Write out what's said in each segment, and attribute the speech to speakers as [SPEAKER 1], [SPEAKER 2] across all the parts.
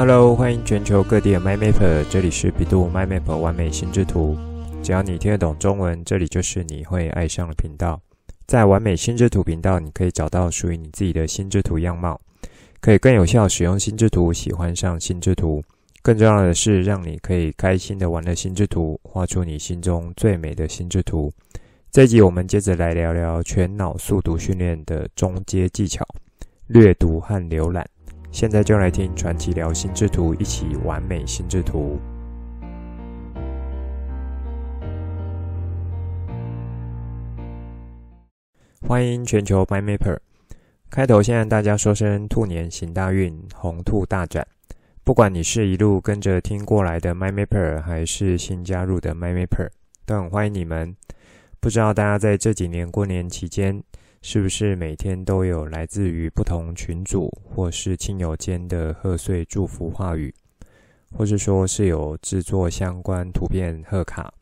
[SPEAKER 1] Hello，欢迎全球各地的 MyMapper，这里是 bEDU MyMapper 完美心智图。只要你听得懂中文，这里就是你会爱上的频道。在完美心智图频道，你可以找到属于你自己的心智图样貌，可以更有效使用心智图，喜欢上心智图。更重要的是，让你可以开心的玩乐心智图，画出你心中最美的心智图。这集我们接着来聊聊全脑速读训练的中阶技巧——略读和浏览。现在就来听传奇聊心智图，一起完美心智图。欢迎全球 MyMapper。开头先让大家说声兔年行大运，鸿兔大展。不管你是一路跟着听过来的 MyMapper，还是新加入的 MyMapper，都很欢迎你们。不知道大家在这几年过年期间，是不是每天都有来自于不同群组或是亲友间的贺岁祝福话语，或是说是有制作相关图片贺卡，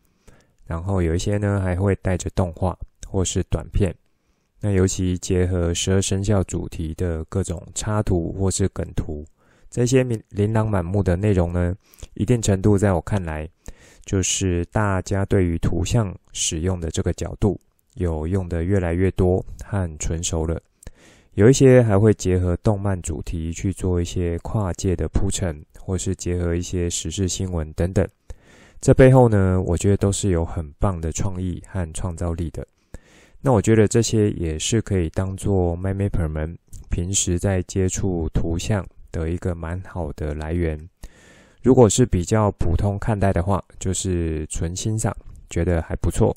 [SPEAKER 1] 然后有一些呢还会带着动画或是短片。那尤其结合十二生肖主题的各种插图或是梗图，这些琳琅满目的内容呢，一定程度在我看来，就是大家对于图像使用的这个角度，有用的越来越多和纯熟了。有一些还会结合动漫主题去做一些跨界的铺陈，或是结合一些时事新闻等等。这背后呢，我觉得都是有很棒的创意和创造力的。那我觉得这些也是可以当做 MyMapper 们平时在接触图像的一个蛮好的来源。如果是比较普通看待的话，就是纯欣赏，觉得还不错。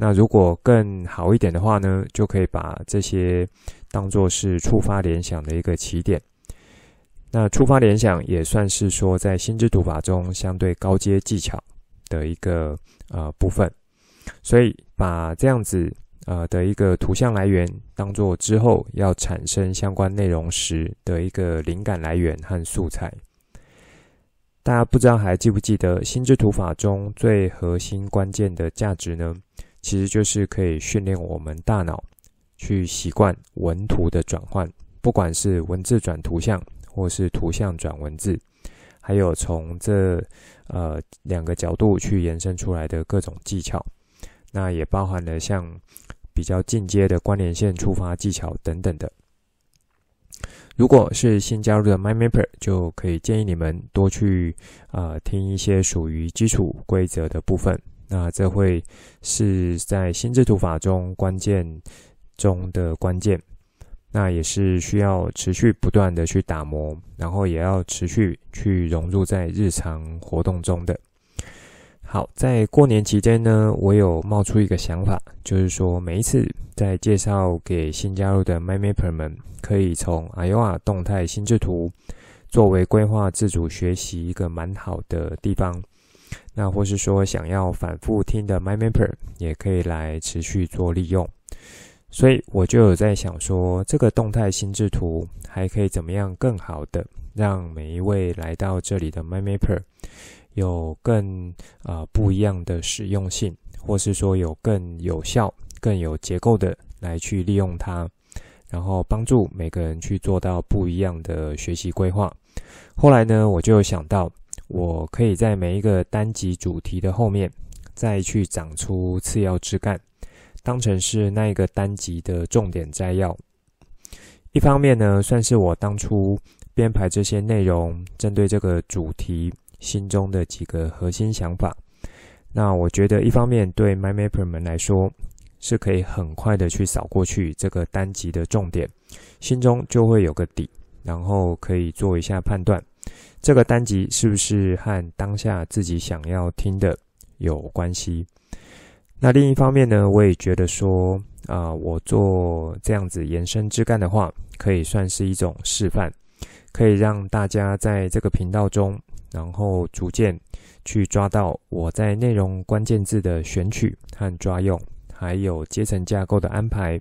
[SPEAKER 1] 那如果更好一点的话呢，就可以把这些当做是触发联想的一个起点。那触发联想也算是说在心智图法中相对高阶技巧的一个呃部分。所以把这样子。呃的一个图像来源，当做之后要产生相关内容时的一个灵感来源和素材。大家不知道还记不记得心智图法中最核心关键的价值呢？其实就是可以训练我们大脑去习惯文图的转换，不管是文字转图像，或是图像转文字，还有从这呃两个角度去延伸出来的各种技巧。那也包含了像比较进阶的关联线触发技巧等等的。如果是新加入的 MyMapper，就可以建议你们多去啊、呃、听一些属于基础规则的部分。那这会是在心智图法中关键中的关键。那也是需要持续不断的去打磨，然后也要持续去融入在日常活动中的。好，在过年期间呢，我有冒出一个想法，就是说每一次在介绍给新加入的 m y m a p e r 们，可以从 AYOA 动态心智图作为规划自主学习一个蛮好的地方。那或是说想要反复听的 MyMapper 也可以来持续做利用。所以我就有在想说，这个动态心智图还可以怎么样更好的让每一位来到这里的 MyMapper 有更啊、不一样的实用性，或是说有更有效、更有结构的来去利用它，然后帮助每个人去做到不一样的学习规划。后来呢，我就想到，我可以在每一个单集主题的后面，再去长出次要枝干，当成是那一个单集的重点摘要。一方面呢，算是我当初编排这些内容，针对这个主题。心中的几个核心想法，那我觉得一方面对 MyMapper 们来说是可以很快的去扫过去这个单集的重点，心中就会有个底，然后可以做一下判断，这个单集是不是和当下自己想要听的有关系。那另一方面呢，我也觉得说啊、我做这样子延伸枝干的话，可以算是一种示范，可以让大家在这个频道中。然后逐渐去抓到我在内容关键字的选取和抓用，还有阶层架构的安排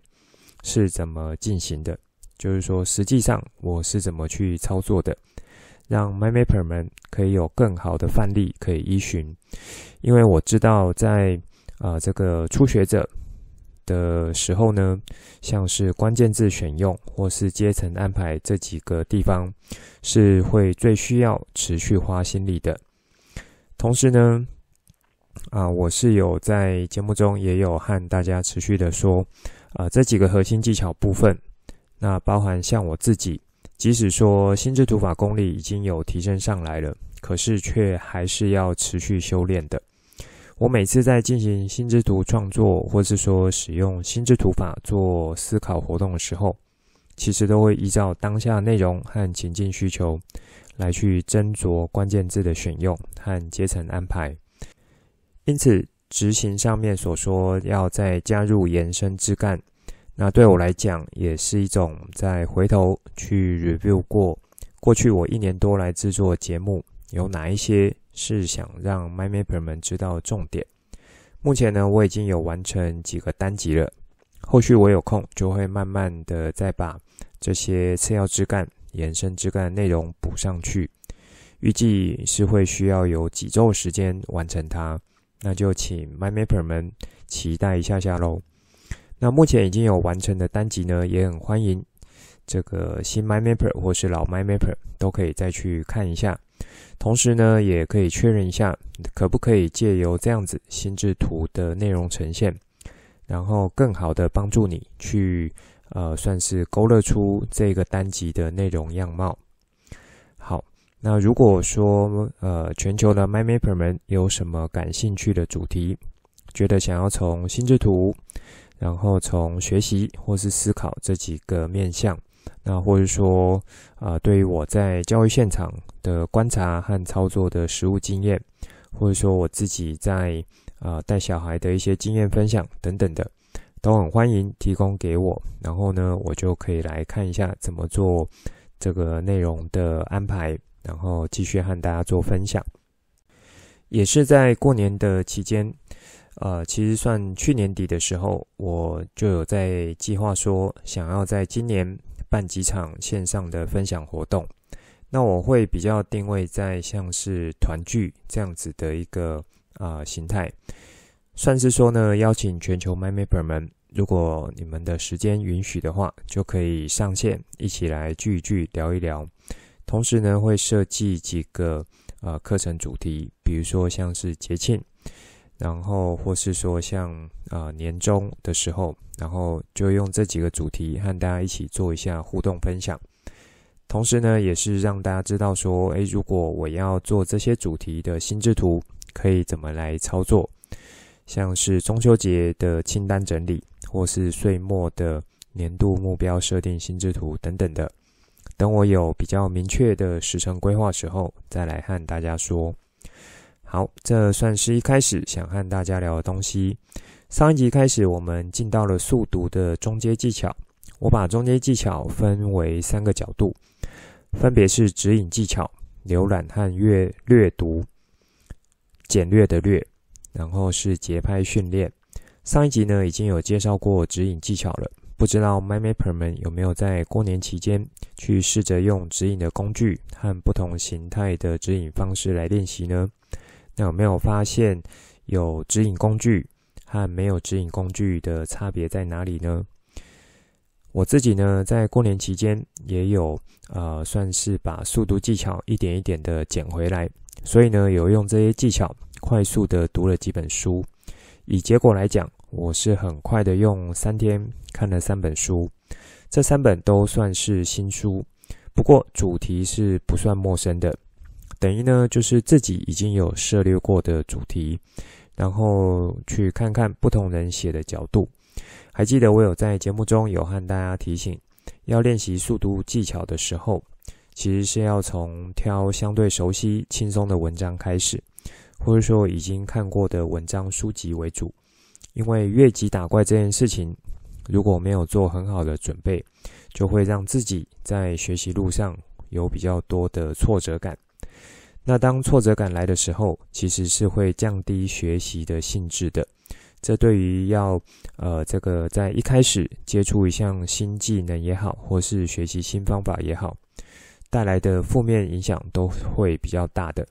[SPEAKER 1] 是怎么进行的，就是说实际上我是怎么去操作的，让 MyMapper 们可以有更好的范例可以依循。因为我知道在啊、这个初学者的时候呢，像是关键字选用或是阶层安排这几个地方，是会最需要持续花心力的。同时呢，啊，我是有在节目中也有和大家持续的说，啊，这几个核心技巧部分，那包含像我自己，即使说心智图法功力已经有提升上来了，可是却还是要持续修炼的。我每次在进行心智图创作，或是说使用心智图法做思考活动的时候，其实都会依照当下内容和情境需求来去斟酌关键字的选用和阶层安排。因此，执行上面所说要再加入延伸枝干，那对我来讲也是一种再回头去 review 过过去我一年多来制作节目有哪一些。是想让 MyMapper 们知道重点。目前呢，我已经有完成几个单集了。后续我有空就会慢慢的再把这些次要枝干、延伸枝干的内容补上去。预计是会需要有几周时间完成它，那就请 MyMapper 们期待一下下喽。那目前已经有完成的单集呢，也很欢迎这个新 MyMapper 或是老 MyMapper 都可以再去看一下。同时呢，也可以确认一下，可不可以借由这样子心智图的内容呈现，然后更好的帮助你去，呃，算是勾勒出这个单集的内容样貌。好，那如果说，呃，全球的 MyMapper 们有什么感兴趣的主题，觉得想要从心智图，然后从学习或是思考这几个面向。那或者说，啊、呃，对于我在教育现场的观察和操作的实务经验，或者说我自己在啊、带小孩的一些经验分享等等的，都很欢迎提供给我。然后呢，我就可以来看一下怎么做这个内容的安排，然后继续和大家做分享。也是在过年的期间，呃，其实算去年底的时候，我就有在计划说，想要在今年。办几场线上的分享活动，那我会比较定位在像是团聚这样子的一个啊、形态，算是说呢，邀请全球 MyMapper 们，如果你们的时间允许的话，就可以上线一起来聚一聚，聊一聊。同时呢，会设计几个呃课程主题，比如说像是节庆。然后，或是说像、呃、年终的时候，然后就用这几个主题和大家一起做一下互动分享。同时呢，也是让大家知道说，诶，如果我要做这些主题的心智图，可以怎么来操作？像是中秋节的清单整理，或是岁末的年度目标设定心智图等等的。等我有比较明确的时程规划时候，再来和大家说。好，这算是一开始想和大家聊的东西。上一集开始，我们进到了速读的中阶技巧。我把中阶技巧分为三个角度，分别是指引技巧、浏览和阅略读、简略的略，然后是节拍训练。上一集呢，已经有介绍过指引技巧了，不知道 MyMapper 们有没有在过年期间去试着用指引的工具和不同形态的指引方式来练习呢？那有没有发现有指引工具和没有指引工具的差别在哪里呢？我自己呢，在过年期间也有呃，算是把速读技巧一点一点的捡回来，所以呢，有用这些技巧快速的读了几本书。以结果来讲，我是很快的用三天看了三本书，这三本都算是新书，不过主题是不算陌生的。等于呢，就是自己已经有涉猎过的主题，然后去看看不同人写的角度。还记得我有在节目中有和大家提醒，要练习速读技巧的时候，其实是要从挑相对熟悉、轻松的文章开始，或者说已经看过的文章书籍为主。因为越级打怪这件事情，如果没有做很好的准备，就会让自己在学习路上有比较多的挫折感。那当挫折感来的时候，其实是会降低学习的兴致的。这对于要呃这个在一开始接触一项新技能也好，或是学习新方法也好，带来的负面影响都会比较大的。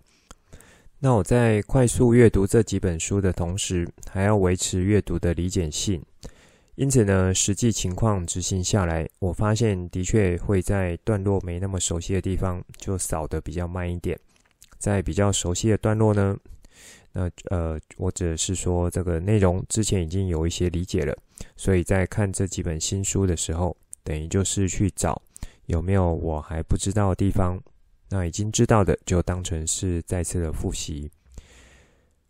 [SPEAKER 1] 那我在快速阅读这几本书的同时，还要维持阅读的理解性，因此呢，实际情况执行下来，我发现的确会在段落没那么熟悉的地方就扫得比较慢一点，在比较熟悉的段落呢，那呃，我只是说这个内容之前已经有一些理解了，所以在看这几本新书的时候，等于就是去找有没有我还不知道的地方，那已经知道的就当成是再次的复习。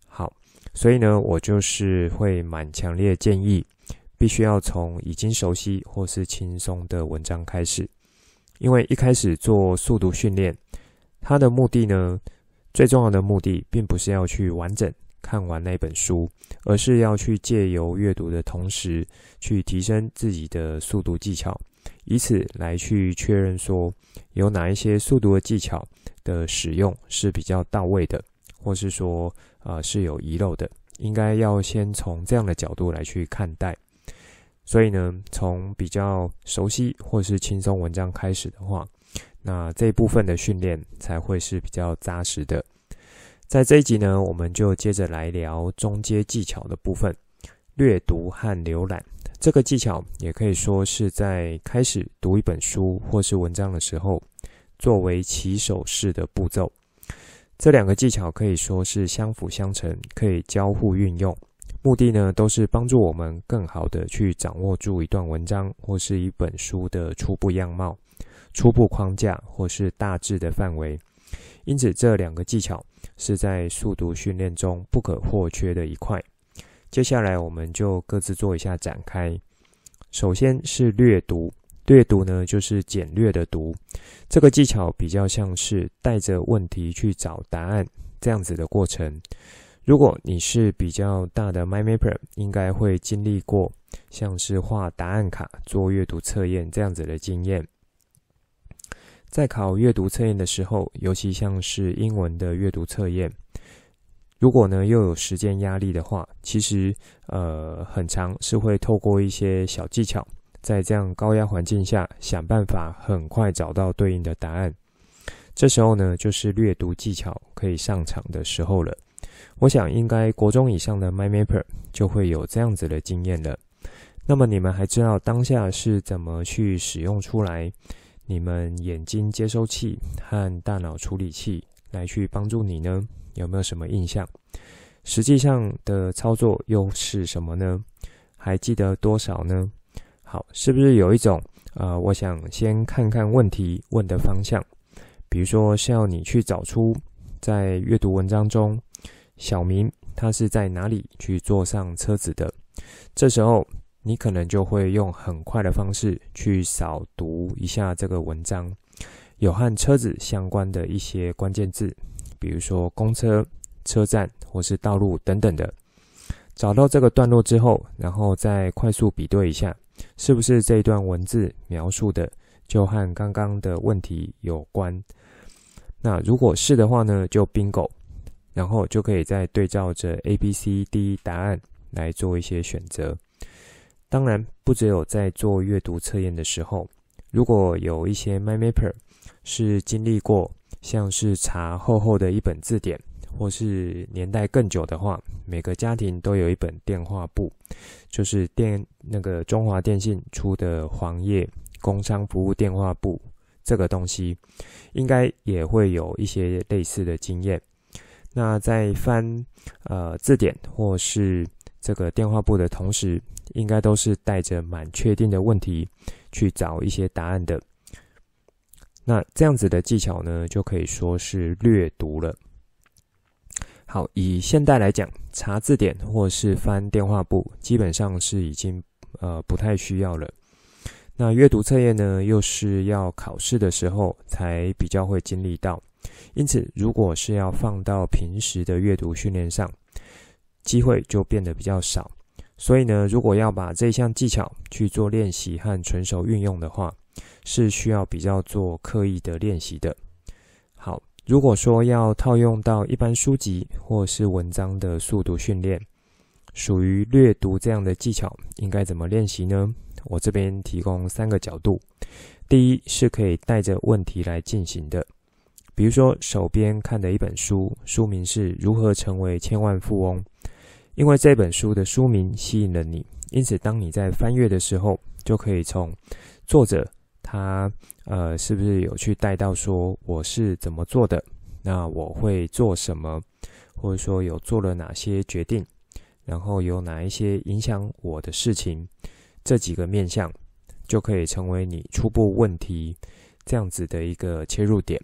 [SPEAKER 1] 好，所以呢，我就是会蛮强烈建议。必须要从已经熟悉或是轻松的文章开始，因为一开始做速读训练，它的目的呢，最重要的目的并不是要去完整看完那本书，而是要去借由阅读的同时，去提升自己的速读技巧，以此来去确认说有哪一些速读的技巧的使用是比较到位的，或是说呃是有遗漏的，应该要先从这样的角度来去看待。所以呢，从比较熟悉或是轻松文章开始的话，那这一部分的训练才会是比较扎实的。在这一集呢，我们就接着来聊中阶技巧的部分，略读和浏览。这个技巧也可以说是在开始读一本书或是文章的时候，作为起手式的步骤。这两个技巧可以说是相辅相成，可以交互运用。目的呢，都是帮助我们更好的去掌握住一段文章或是一本书的初步样貌、初步框架或是大致的范围。因此，这两个技巧是在速读训练中不可或缺的一块。接下来，我们就各自做一下展开。首先是略读，略读呢就是简略的读。这个技巧比较像是带着问题去找答案这样子的过程。如果你是比较大的 MyMapper，应该会经历过像是画答案卡、做阅读测验这样子的经验。在考阅读测验的时候，尤其像是英文的阅读测验，如果呢又有时间压力的话，其实呃很常是会透过一些小技巧，在这样高压环境下想办法很快找到对应的答案。这时候呢，就是略读技巧可以上场的时候了。我想，应该国中以上的 MyMapper 就会有这样子的经验了。那么，你们还知道当下是怎么去使用出来你们眼睛接收器和大脑处理器来去帮助你呢？有没有什么印象？实际上的操作又是什么呢？还记得多少呢？好，是不是有一种呃，我想先看看问题问的方向，比如说是要你去找出在阅读文章中。小明他是在哪里去坐上车子的？这时候你可能就会用很快的方式去扫读一下这个文章，有和车子相关的一些关键字，比如说公车、车站或是道路等等的。找到这个段落之后，然后再快速比对一下，是不是这一段文字描述的就和刚刚的问题有关？那如果是的话呢，就 bingo。然后就可以再对照着 A、B、C、D 答案来做一些选择。当然，不只有在做阅读测验的时候，如果有一些 MyMapper 是经历过像是查厚厚的一本字典，或是年代更久的话，每个家庭都有一本电话簿，就是电那个中华电信出的黄页工商服务电话簿这个东西，应该也会有一些类似的经验。那在翻呃字典或是这个电话簿的同时，应该都是带着蛮确定的问题去找一些答案的。那这样子的技巧呢，就可以说是略读了。好，以现代来讲，查字典或是翻电话簿，基本上是已经呃不太需要了。那阅读测验呢，又是要考试的时候才比较会经历到。因此，如果是要放到平时的阅读训练上，机会就变得比较少。所以呢，如果要把这项技巧去做练习和纯熟运用的话，是需要比较做刻意的练习的。好，如果说要套用到一般书籍或是文章的速读训练，属于略读这样的技巧，应该怎么练习呢？我这边提供三个角度。第一，是可以带着问题来进行的。比如说，手边看的一本书，书名是《如何成为千万富翁》。因为这本书的书名吸引了你，因此，当你在翻阅的时候，就可以从作者他呃是不是有去带到说我是怎么做的，那我会做什么，或者说有做了哪些决定，然后有哪一些影响我的事情，这几个面向就可以成为你初步问题这样子的一个切入点。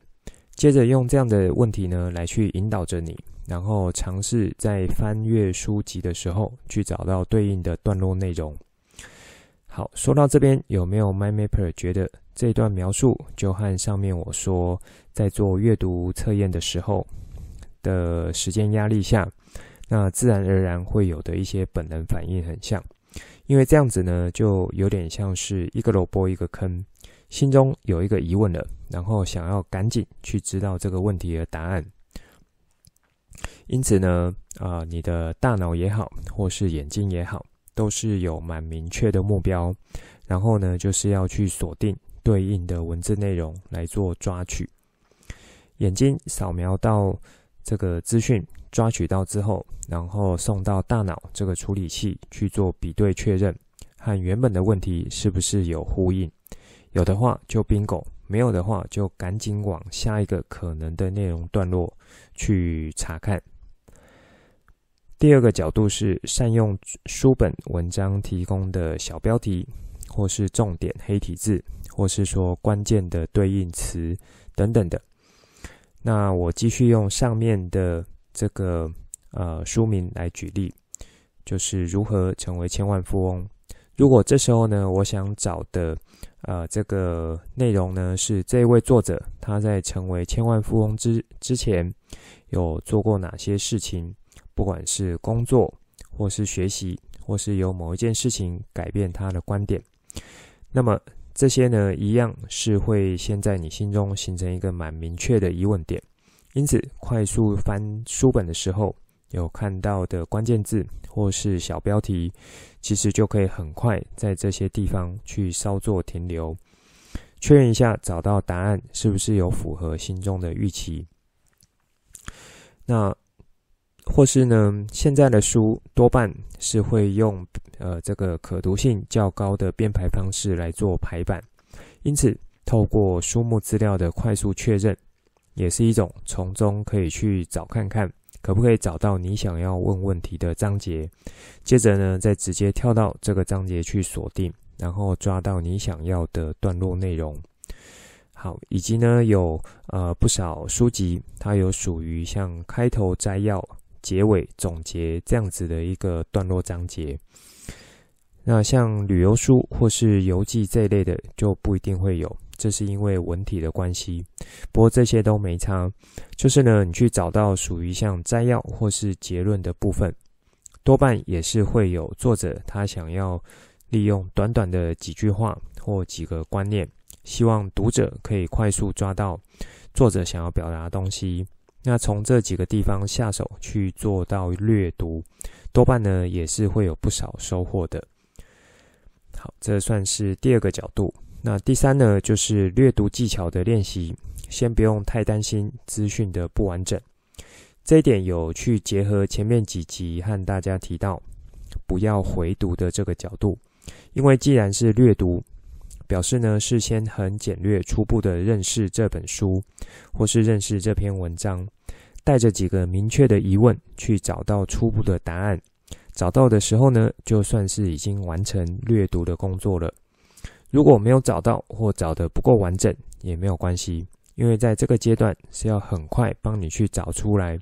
[SPEAKER 1] 接着用这样的问题呢来去引导着你。然后尝试在翻阅书籍的时候去找到对应的段落内容。好，说到这边，有没有 MyMapper 觉得这段描述就和上面我说在做阅读测验的时候的时间压力下，那自然而然会有的一些本能反应很像？因为这样子呢，就有点像是一个萝卜一个坑，心中有一个疑问了，然后想要赶紧去知道这个问题的答案。因此呢，啊、你的大脑也好，或是眼睛也好，都是有蛮明确的目标，然后呢，就是要去锁定对应的文字内容来做抓取。眼睛扫描到这个资讯，抓取到之后，然后送到大脑这个处理器去做比对确认，和原本的问题是不是有呼应？有的话就 bingo。没有的话，就赶紧往下一个可能的内容段落去查看。第二个角度是善用书本文章提供的小标题，或是重点黑体字，或是说关键的对应词等等的。那我继续用上面的这个呃书名来举例，就是如何成为千万富翁。如果这时候呢，我想找的。呃，这个内容呢，是这位作者他在成为千万富翁之之前有做过哪些事情，不管是工作或是学习，或是有某一件事情改变他的观点。那么这些呢，一样是会先在你心中形成一个蛮明确的疑问点。因此，快速翻书本的时候，有看到的关键字或是小标题，其实就可以很快在这些地方去稍作停留，确认一下找到答案是不是有符合心中的预期。那或是呢，现在的书多半是会用呃这个可读性较高的编排方式来做排版，因此透过书目资料的快速确认，也是一种从中可以去找看看。可不可以找到你想要问问题的章节？接着呢，再直接跳到这个章节去锁定，然后抓到你想要的段落内容。好，以及呢，有呃不少书籍，它有属于像开头摘要、结尾总结这样子的一个段落章节。那像旅游书或是游记这一类的，就不一定会有。这是因为文体的关系，不过这些都没差。就是呢，你去找到属于像摘要或是结论的部分，多半也是会有作者他想要利用短短的几句话或几个观念，希望读者可以快速抓到作者想要表达的东西。那从这几个地方下手去做到略读，多半呢也是会有不少收获的。好，这算是第二个角度。那第三呢，就是阅读技巧的练习。先不用太担心资讯的不完整，这一点有去结合前面几集和大家提到不要回读的这个角度。因为既然是略读，表示呢是先很简略、初步的认识这本书，或是认识这篇文章，带着几个明确的疑问去找到初步的答案。找到的时候呢，就算是已经完成阅读的工作了。如果没有找到或找得不够完整，也没有关系，因为在这个阶段是要很快帮你去找出来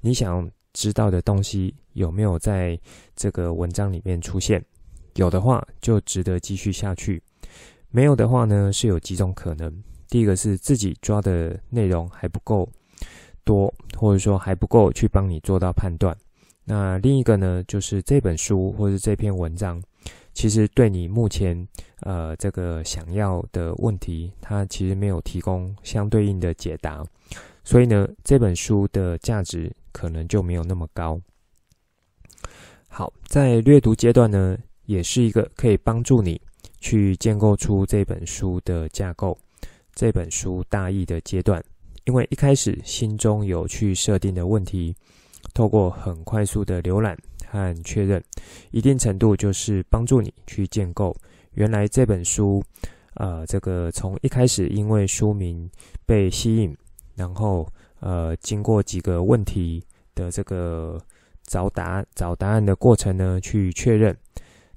[SPEAKER 1] 你想知道的东西有没有在这个文章里面出现。有的话就值得继续下去，没有的话呢，是有几种可能。第一个是自己抓的内容还不够多，或者说还不够去帮你做到判断。那另一个呢，就是这本书或是这篇文章。其实对你目前呃这个想要的问题，它其实没有提供相对应的解答，所以呢，这本书的价值可能就没有那么高。好，在阅读阶段呢，也是一个可以帮助你去建构出这本书的架构、这本书大意的阶段，因为一开始心中有去设定的问题，透过很快速的浏览和确认，一定程度就是帮助你去建构原来这本书，呃，这个从一开始因为书名被吸引，然后呃，经过几个问题的这个找答、找答案的过程呢，去确认，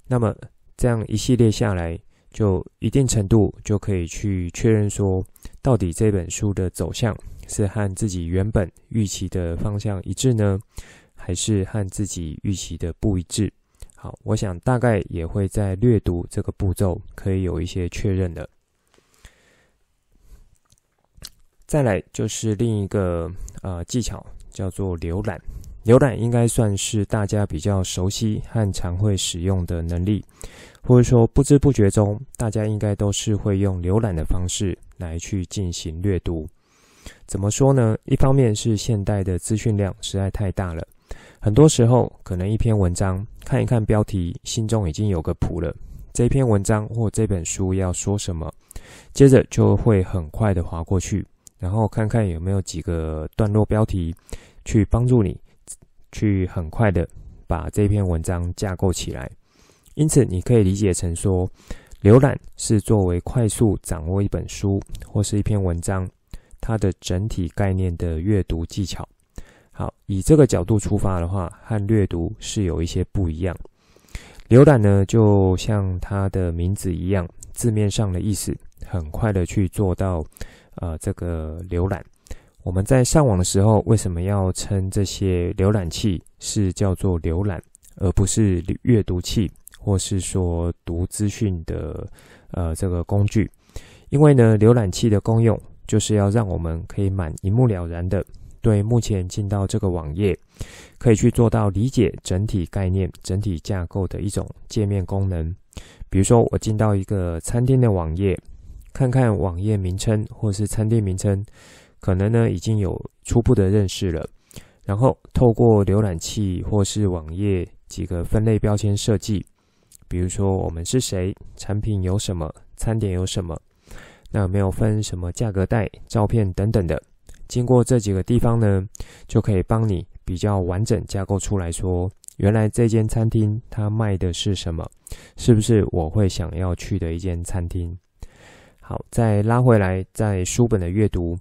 [SPEAKER 1] 那么这样一系列下来，就一定程度就可以去确认说，到底这本书的走向。是和自己原本预期的方向一致呢，还是和自己预期的不一致？好，我想大概也会在略读这个步骤可以有一些确认的。再来就是另一个呃技巧，叫做浏览。浏览应该算是大家比较熟悉和常会使用的能力，或者说不知不觉中，大家应该都是会用浏览的方式来去进行略读。怎么说呢？一方面是现代的资讯量实在太大了，很多时候可能一篇文章看一看标题，心中已经有个谱了。这篇文章或这本书要说什么，接着就会很快的划过去，然后看看有没有几个段落标题，去帮助你去很快的把这篇文章架构起来。因此，你可以理解成说，浏览是作为快速掌握一本书或是一篇文章。它的整体概念的阅读技巧，好，以这个角度出发的话，和略读是有一些不一样。浏览呢，就像它的名字一样，字面上的意思，很快的去做到，呃，这个浏览。我们在上网的时候，为什么要称这些浏览器是叫做浏览，而不是阅读器，或是说读资讯的，呃，这个工具？因为呢，浏览器的功用。就是要让我们可以满一目了然的对目前进到这个网页，可以去做到理解整体概念、整体架构的一种界面功能。比如说，我进到一个餐厅的网页，看看网页名称或是餐厅名称，可能呢已经有初步的认识了。然后透过浏览器或是网页几个分类标签设计，比如说我们是谁，产品有什么，餐点有什么。那没有分什么价格带、照片等等的，经过这几个地方呢，就可以帮你比较完整架构出来说，原来这间餐厅它卖的是什么，是不是我会想要去的一间餐厅？好，再拉回来，在书本的阅读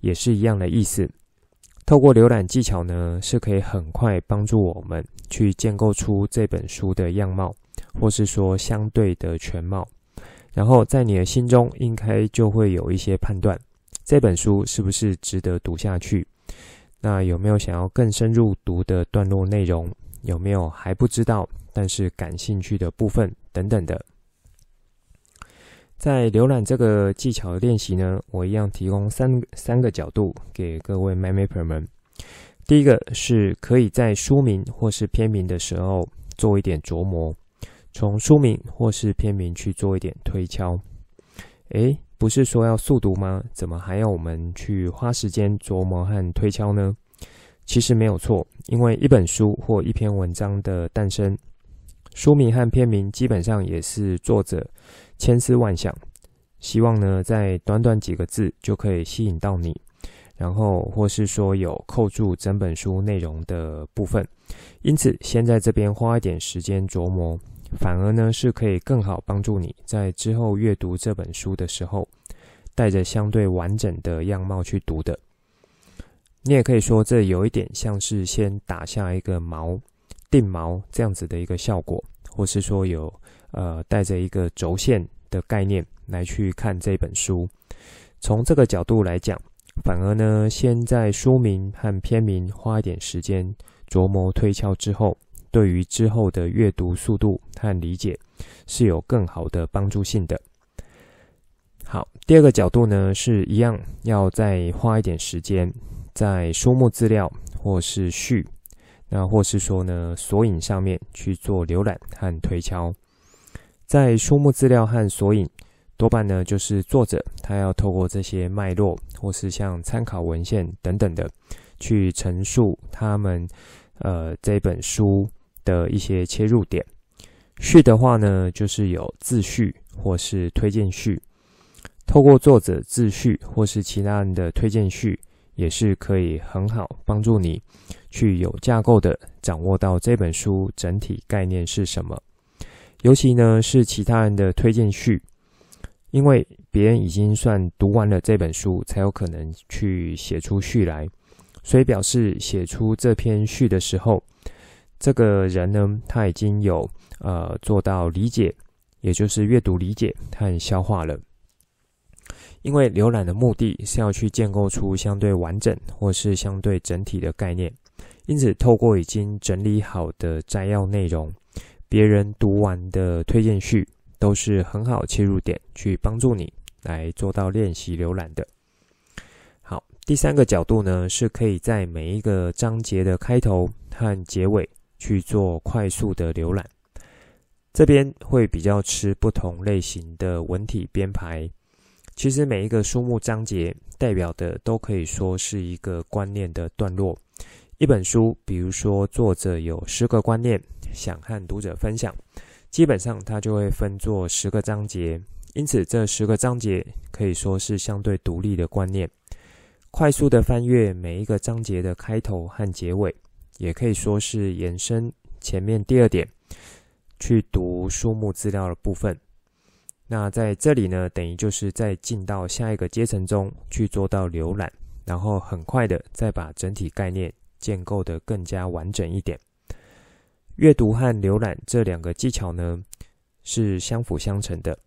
[SPEAKER 1] 也是一样的意思。透过浏览技巧呢，是可以很快帮助我们去建构出这本书的样貌，或是说相对的全貌。然后在你的心中应该就会有一些判断，这本书是不是值得读下去？那有没有想要更深入读的段落内容？有没有还不知道但是感兴趣的部分等等的？在浏览这个技巧练习呢，我一样提供三三个角度给各位 m y m a p e r 们。第一个是可以在书名或是片名的时候做一点琢磨。从书名或是片名去做一点推敲，诶，不是说要速读吗？怎么还要我们去花时间琢磨和推敲呢？其实没有错，因为一本书或一篇文章的诞生，书名和篇名基本上也是作者千思万想，希望呢在短短几个字就可以吸引到你，然后或是说有扣住整本书内容的部分，因此先在这边花一点时间琢磨。反而呢，是可以更好帮助你在之后阅读这本书的时候，带着相对完整的样貌去读的。你也可以说，这有一点像是先打下一个锚、定锚这样子的一个效果，或是说有呃带着一个轴线的概念来去看这本书。从这个角度来讲，反而呢，先在书名和片名花一点时间琢磨推敲之后。对于之后的阅读速度和理解是有更好的帮助性的。好，第二个角度呢，是一样要再花一点时间在书目资料或是序，那或是说呢索引上面去做浏览和推敲。在书目资料和索引，多半呢就是作者他要透过这些脉络或是像参考文献等等的，去陈述他们呃这本书。的一些切入点，序的话呢，就是有自序或是推荐序。透过作者自序或是其他人的推荐序，也是可以很好帮助你去有架构的掌握到这本书整体概念是什么。尤其呢是其他人的推荐序，因为别人已经算读完了这本书，才有可能去写出序来，所以表示写出这篇序的时候，这个人呢他已经有呃做到理解，也就是阅读理解和消化了。因为浏览的目的是要去建构出相对完整或是相对整体的概念，因此透过已经整理好的摘要内容。别人读完的推荐序都是很好切入点，去帮助你来做到练习浏览的。好，第三个角度呢，是可以在每一个章节的开头和结尾去做快速的浏览。这边会比较吃不同类型的文体编排。其实每一个书目章节代表的都可以说是一个观念的段落。一本书，比如说作者有十个观念。想和读者分享，基本上它就会分作十个章节，因此这十个章节可以说是相对独立的观念。快速的翻阅每一个章节的开头和结尾，也可以说是延伸前面第二点，去读书目资料的部分。那在这里呢，等于就是在进到下一个阶层中去做到浏览，然后很快的再把整体概念建构得更加完整一点。阅读和浏览这两个技巧呢，是相辅相成的。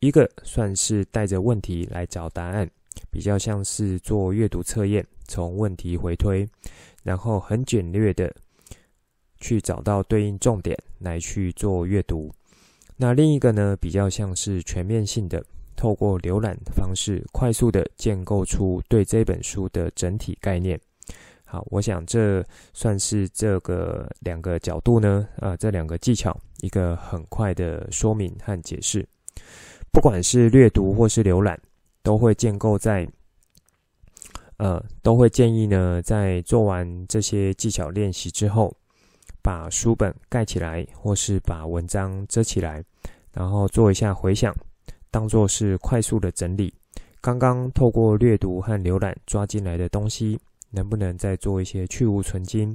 [SPEAKER 1] 一个算是带着问题来找答案，比较像是做阅读测验，从问题回推，然后很简略的去找到对应重点来去做阅读。那另一个呢，比较像是全面性的，透过浏览的方式，快速的建构出对这本书的整体概念。好，我想这算是这个两个角度呢，呃，这两个技巧一个很快的说明和解释。不管是略读或是浏览，都会建构在，呃，都会建议呢，在做完这些技巧练习之后，把书本盖起来，或是把文章遮起来，然后做一下回想，当做是快速的整理。刚刚透过略读和浏览抓进来的东西。能不能再做一些去芜存菁？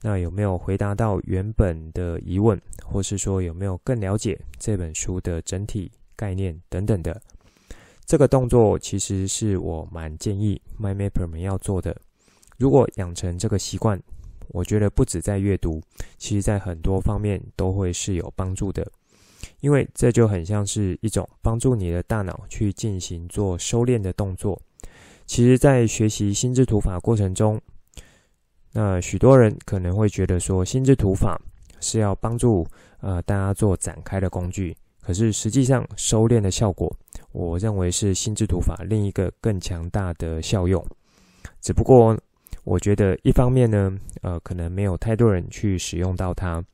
[SPEAKER 1] 那有没有回答到原本的疑问，或是说有没有更了解这本书的整体概念等等的？这个动作其实是我蛮建议 MyMapper 们要做的。如果养成这个习惯，我觉得不止在阅读，其实在很多方面都会是有帮助的。因为这就很像是一种帮助你的大脑去进行做收敛的动作。其实，在学习心智图法过程中，那许多人可能会觉得说，心智图法是要帮助呃大家做展开的工具。可是实际上，收敛的效果，我认为是心智图法另一个更强大的效用。只不过，我觉得一方面呢，呃，可能没有太多人去使用到它。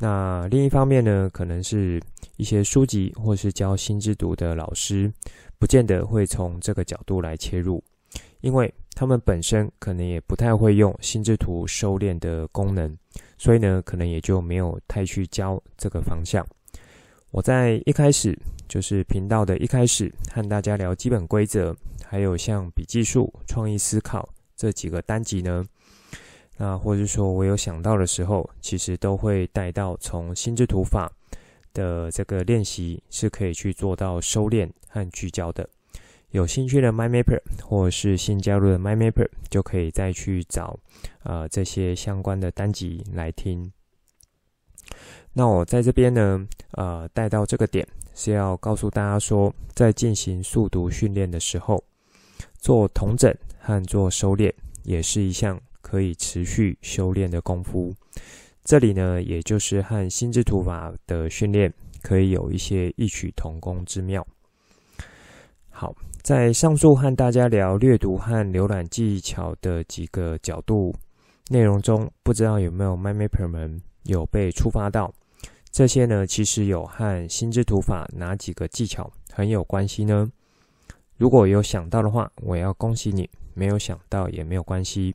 [SPEAKER 1] 那另一方面呢，可能是一些书籍或是教心智图的老师，不见得会从这个角度来切入，因为他们本身可能也不太会用心智图收敛的功能，所以呢，可能也就没有太去教这个方向。我在一开始就是频道的一开始，和大家聊基本规则，还有像笔记术、创意思考这几个单集呢。那或者说我有想到的时候，其实都会带到从心智图法的这个练习是可以去做到收敛和聚焦的。有兴趣的 MyMapper 或者是新加入的 MyMapper 就可以再去找呃这些相关的单集来听。那我在这边呢，呃带到这个点是要告诉大家说，在进行速读训练的时候，做统整和做收敛也是一项。可以持续修炼的功夫，这里呢，也就是和心智图法的训练可以有一些异曲同工之妙。好，在上述和大家聊阅读和浏览技巧的几个角度内容中，不知道有没有 m y m a p e r 们有被触发到？这些呢，其实有和心智图法哪几个技巧很有关系呢？如果有想到的话，我要恭喜你；没有想到也没有关系。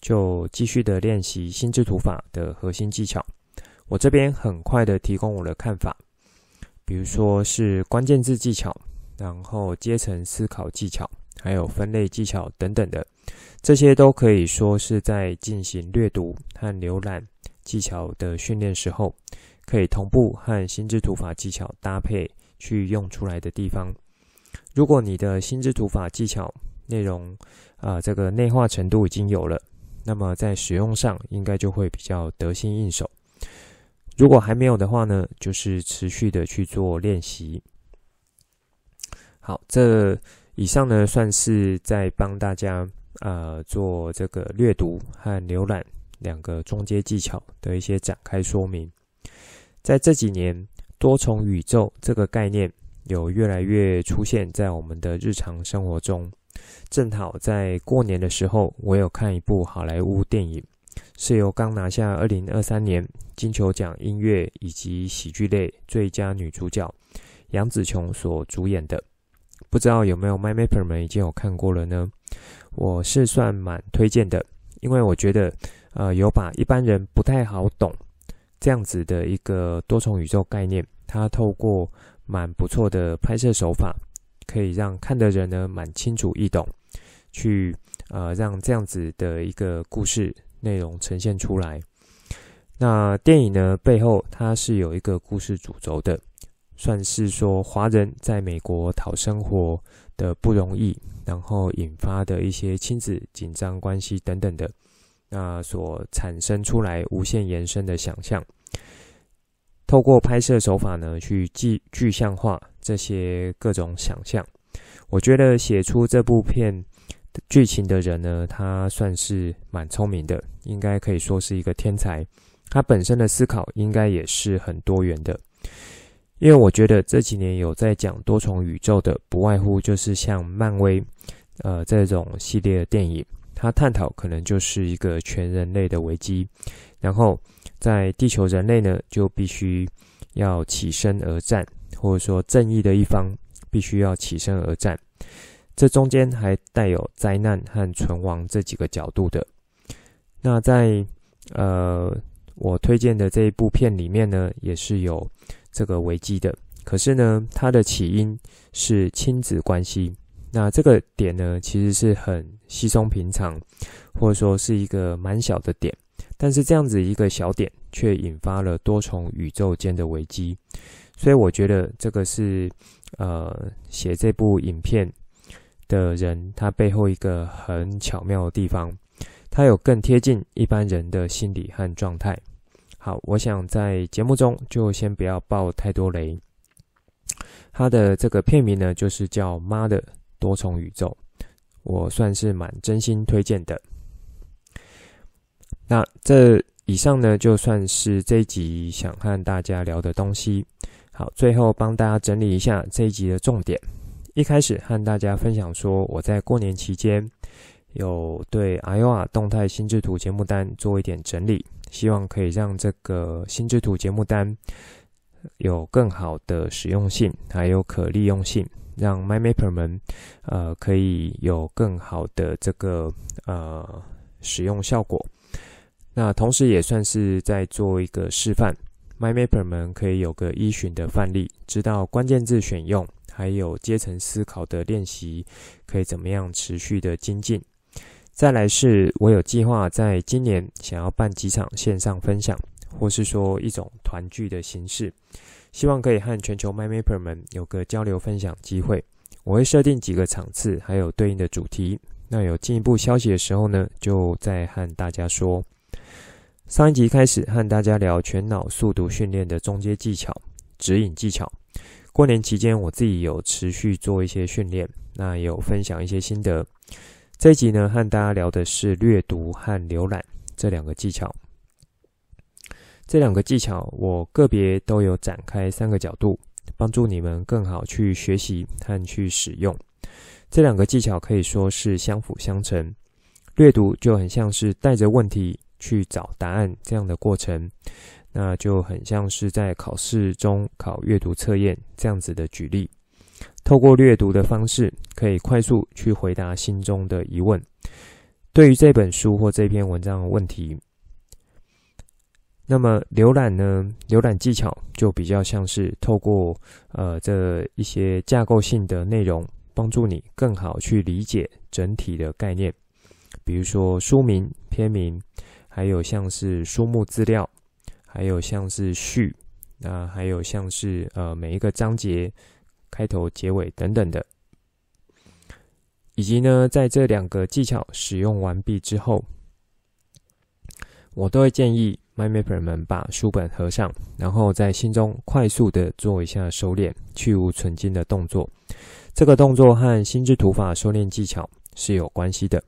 [SPEAKER 1] 就继续的练习心智图法的核心技巧。我这边很快的提供我的看法，比如说是关键字技巧，然后阶层思考技巧，还有分类技巧等等的。这些都可以说是在进行阅读和浏览技巧的训练时候，可以同步和心智图法技巧搭配去用出来的地方。如果你的心智图法技巧内容啊、这个内化程度已经有了，那么在使用上应该就会比较得心应手。如果还没有的话呢，就是持续的去做练习。好，这以上呢算是在帮大家呃做这个阅读和浏览两个中阶技巧的一些展开说明。在这几年，多重宇宙这个概念有越来越出现在我们的日常生活中。正好在过年的时候，我有看一部好莱坞电影。是由刚拿下二零二三年金球奖音乐以及喜剧类最佳女主角杨紫琼所主演的，不知道有没有 MyMapper 们已经有看过了呢？我是算蛮推荐的，因为我觉得，呃，有把一般人不太好懂这样子的一个多重宇宙概念，它透过蛮不错的拍摄手法，可以让看的人呢蛮清楚易懂，去呃让这样子的一个故事。内容呈现出来。那电影呢，背后它是有一个故事主轴的，算是说华人在美国讨生活的不容易，然后引发的一些亲子紧张关系等等的，那所产生出来无限延伸的想象。透过拍摄手法呢，去具具象化这些各种想象。我觉得写出这部片剧情的人呢，他算是蛮聪明的，应该可以说是一个天才。他本身的思考应该也是很多元的，因为我觉得这几年有在讲多重宇宙的，不外乎就是像漫威，呃，这种系列的电影，它探讨可能就是一个全人类的危机，然后在地球人类呢就必须要起身而战，或者说正义的一方必须要起身而战。这中间还带有灾难和存亡这几个角度的。那在呃我推荐的这一部片里面呢，也是有这个危机的。可是呢，它的起因是亲子关系。那这个点呢，其实是很稀松平常，或者说是一个蛮小的点。但是这样子一个小点，却引发了多重宇宙间的危机。所以我觉得这个是呃写这部影片。的人，他背后一个很巧妙的地方，他有更贴近一般人的心理和状态。好，我想在节目中就先不要爆太多雷。他的这个片名呢，就是叫《妈的多重宇宙》，我算是蛮真心推荐的。那这以上呢，就算是这一集想和大家聊的东西。好，最后帮大家整理一下这一集的重点。一开始和大家分享说，我在过年期间有对 AYOA 动态心智图节目单做一点整理，希望可以让这个心智图节目单有更好的实用性，还有可利用性，让 MyMapper 们呃可以有更好的这个呃使用效果。那同时也算是在做一个示范，MyMapper 们可以有个依循的范例，知道关键字选用。还有阶层思考的练习，可以怎么样持续的精进？再来是我有计划在今年想要办几场线上分享，或是说一种团聚的形式，希望可以和全球 MyMapper 们有个交流分享机会。我会设定几个场次，还有对应的主题。那有进一步消息的时候呢，就再和大家说。上一集开始和大家聊全脑速读训练的中阶技巧，指引技巧。过年期间，我自己有持续做一些训练，那有分享一些心得。这一集呢，和大家聊的是阅读和浏览这两个技巧。这两个技巧，我个别都有展开三个角度，帮助你们更好去学习和去使用。这两个技巧可以说是相辅相成。阅读就很像是带着问题去找答案这样的过程。那就很像是在考试中考阅读测验这样子的举例，透过阅读的方式，可以快速去回答心中的疑问。对于这本书或这篇文章的问题，那么浏览呢？浏览技巧就比较像是透过呃这一些架构性的内容，帮助你更好去理解整体的概念。比如说书名、篇名，还有像是书目资料，还有像是序，那还有像是呃每一个章节开头、结尾等等的，以及呢，在这两个技巧使用完毕之后，我都会建议 mymaper 们把书本合上，然后在心中快速的做一下收敛、去无存菁的动作。这个动作和心智图法收敛技巧是有关系的。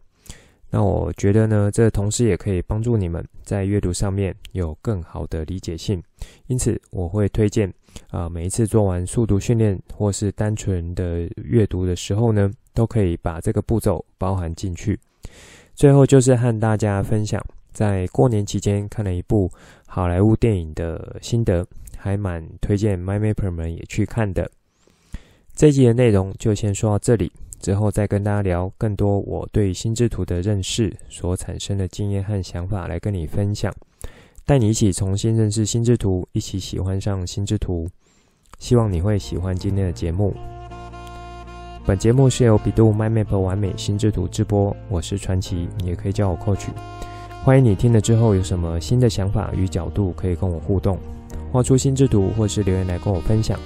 [SPEAKER 1] 那我觉得呢，这同时也可以帮助你们在阅读上面有更好的理解性。因此，我会推荐啊、每一次做完速读训练或是单纯的阅读的时候呢，都可以把这个步骤包含进去。最后就是和大家分享。在过年期间看了一部好莱坞电影的心得，还蛮推荐 MyMapper 们也去看的。这一集的内容就先说到这里，之后再跟大家聊更多我对心智图的认识所产生的经验和想法来跟你分享，带你一起重新认识心智图，一起喜欢上心智图。希望你会喜欢今天的节目。本节目是由比度 My Map 完美心智图直播，我是传奇，你也可以叫我 Coach。欢迎你听了之后有什么新的想法与角度，可以跟我互动，画出心智图，或是留言来跟我分享。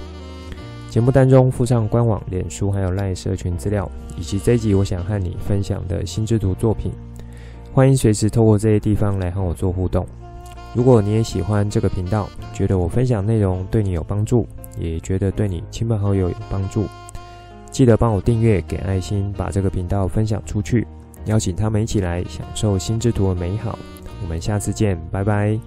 [SPEAKER 1] 节目当中附上官网、脸书还有赖社群资料，以及这一集我想和你分享的心智图作品。欢迎随时透过这些地方来和我做互动。如果你也喜欢这个频道，觉得我分享内容对你有帮助，也觉得对你亲朋好友有帮助，记得帮我订阅、给爱心，把这个频道分享出去。邀请他们一起来享受心之图的美好。我们下次见，拜拜。